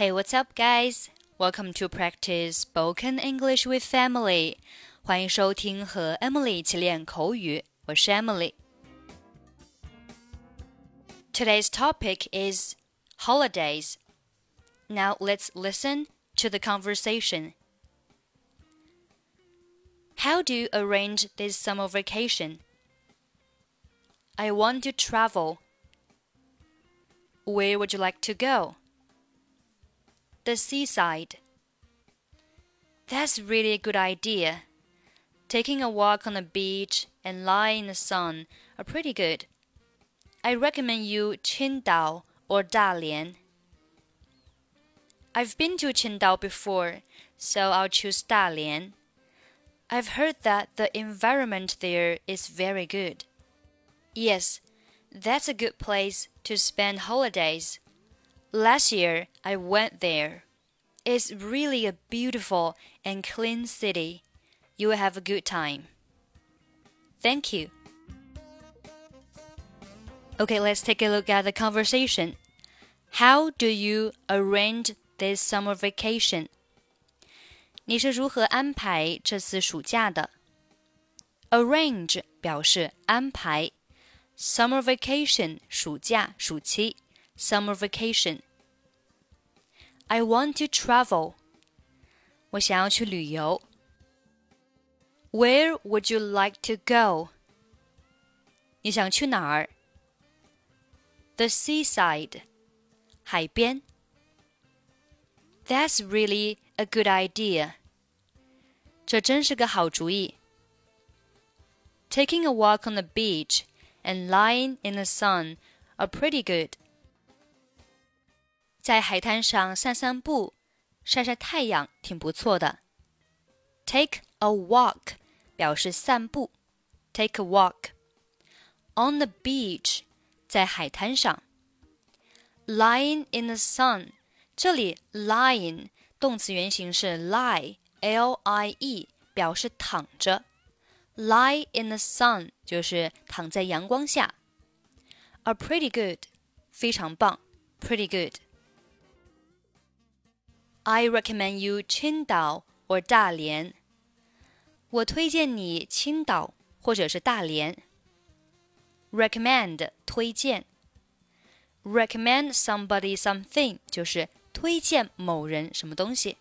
Hey, what's up, guys? Welcome to practice spoken English with Emily. 欢迎收听和 Emily 一起练口语。我是 Emily。Today's topic is holidays. Now let's listen to the conversation. How do you arrange this summer vacation? I want to travel. Where would you like to go? The seaside. That's really a good idea. Taking a walk on the beach and lying in the sun are pretty good. I recommend you Qingdao or Dalian. I've been to Qingdao before, so I'll choose Dalian. I've heard that the environment there is very good. Yes, that's a good place to spend holidays. Last year I went there. It's really a beautiful and clean city. You will have a good time. Thank you. Okay, let's take a look at the conversation. How do you arrange this summer vacation? 你是如何安排这次暑假的？Arrange 表示安排，summer vacation 暑假暑期，summer vacation。 I want to travel，我想要去旅游。Where would you like to go？你想去哪儿？The seaside，海边。That's really a good idea. 这真是个好主意。Taking a walk on the beach and lying in the sun are pretty good. 在海滩上散散步、晒晒太阳挺不错的。Take a walk 表示散步，take a walk. On the beach 在海滩上。Lying in the sun 这里 lying 动词原形是 lie，l i e，表示躺着。Lie in the sun 就是躺在阳光下。Are pretty good，非常棒，pretty good。I recommend you 青岛 or 大连。我推荐你青岛或者是大连。Recommend 推荐。Recommend somebody something 就是推荐某人什么东西。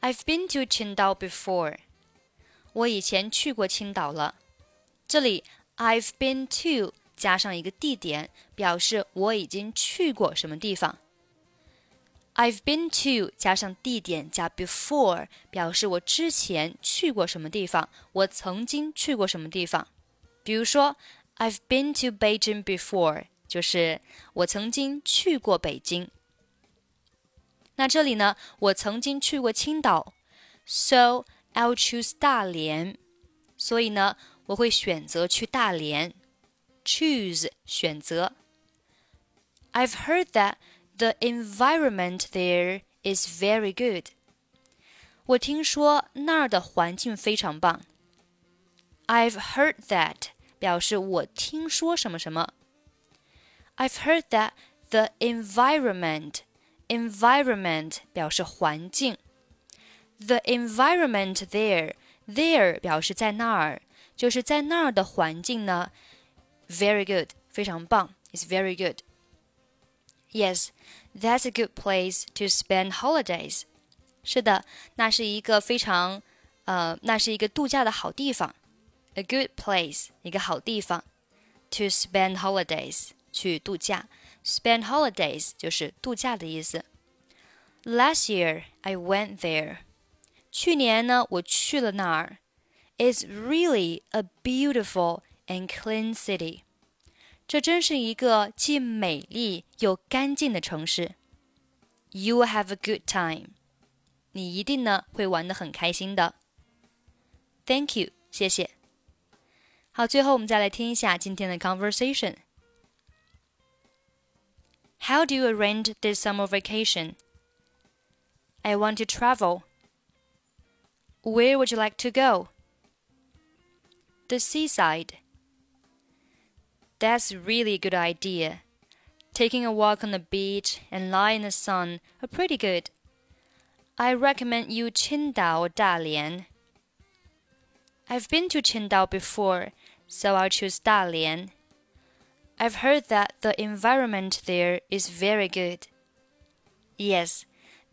I've been to 青岛 before。我以前去过青岛了。这里 I've been to 加上一个地点，表示我已经去过什么地方。 I've been to 加上地点加 before，表示我之前去过什么地方，我曾经去过什么地方。比如说，I've been to Beijing before，就是我曾经去过北京。那这里呢，我曾经去过青岛，so I'll choose 大连。所以呢，我会选择去大连。choose 选择。I've heard that the environment there is very good. 我听说那儿的环境非常棒。I've heard that 表示我听说什么什么。I've heard that the environment environment 表示环境，the environment there there 表示在那儿，就是在那儿的环境呢，very good 非常棒，is very good。 Yes, that's a good place to spend holidays。是的，那是一个非常呃，那是一个度假的好地方。A good place 一个好地方，to spend holidays 去度假。Spend holidays 就是度假的意思。Last year I went there. 去年呢，我去了那儿。It's really a beautiful and clean city. 这真是一个既美丽又干净的城市。You will have a good time. 你一定呢会玩得很开心的。Thank you，谢谢。好，最后我们再来听一下今天的 conversation。how do you arrange this summer vacation? I want to travel. Where would you like to go? The seaside. That's really a good idea. taking a walk on the beach, and lie in the sun are pretty good. I recommend you Qingdao Dalian. I've been to Qingdao before, so I'll choose Dalian. I've heard that the environment there is very good. Yes,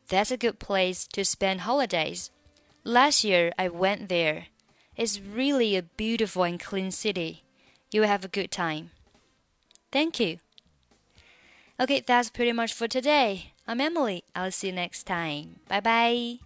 that's a good place to spend holidays. Last year I went there. It's really a beautiful and clean city. You'll have a good time. Thank you. Okay, that's pretty much for today. I'm Emily. I'll see you next time. Bye bye.